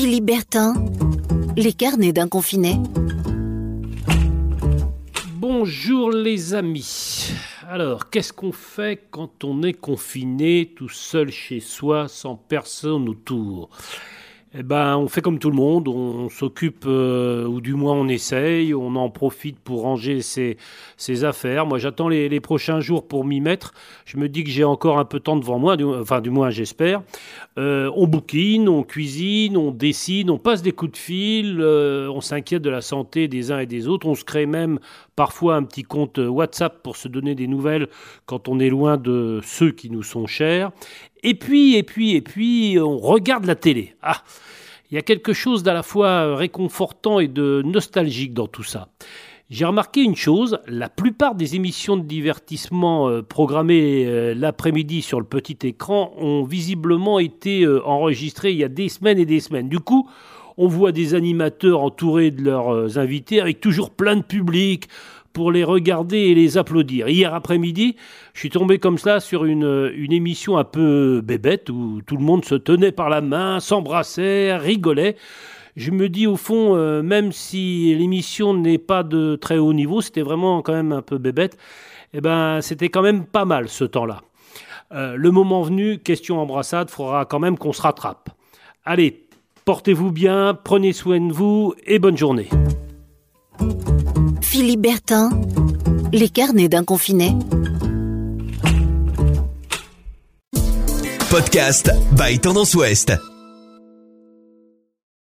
Philippe Bertin, les carnets d'un confiné. Bonjour les amis. Alors, qu'est-ce qu'on fait quand on est confiné tout seul chez soi sans personne autour? Eh ben, on fait comme tout le monde, on, s'occupe, euh, ou du moins on essaye, on en profite pour ranger ses, affaires. Moi, j'attends les, prochains jours pour m'y mettre. Je me dis que j'ai encore un peu de temps devant moi, enfin, du moins, j'espère. Euh, on bouquine, on cuisine, on dessine, on passe des coups de fil, euh, on s'inquiète de la santé des uns et des autres. On se crée même parfois un petit compte WhatsApp pour se donner des nouvelles quand on est loin de ceux qui nous sont chers. Et puis, et puis, et puis, on regarde la télé. Ah, il y a quelque chose d'à la fois réconfortant et de nostalgique dans tout ça. J'ai remarqué une chose, la plupart des émissions de divertissement euh, programmées euh, l'après-midi sur le petit écran ont visiblement été euh, enregistrées il y a des semaines et des semaines. Du coup, on voit des animateurs entourés de leurs invités avec toujours plein de public, pour les regarder et les applaudir. Hier après-midi, je suis tombé comme cela sur une, une émission un peu bébête où tout le monde se tenait par la main, s'embrassait, rigolait. Je me dis au fond, euh, même si l'émission n'est pas de très haut niveau, c'était vraiment quand même un peu bébête, eh ben c'était quand même pas mal ce temps-là. Euh, le moment venu, question embrassade, faudra quand même qu'on se rattrape. Allez, portez-vous bien, prenez soin de vous et bonne journée. Philippe Bertin, les carnets d'un confiné. Podcast by Tendance Ouest.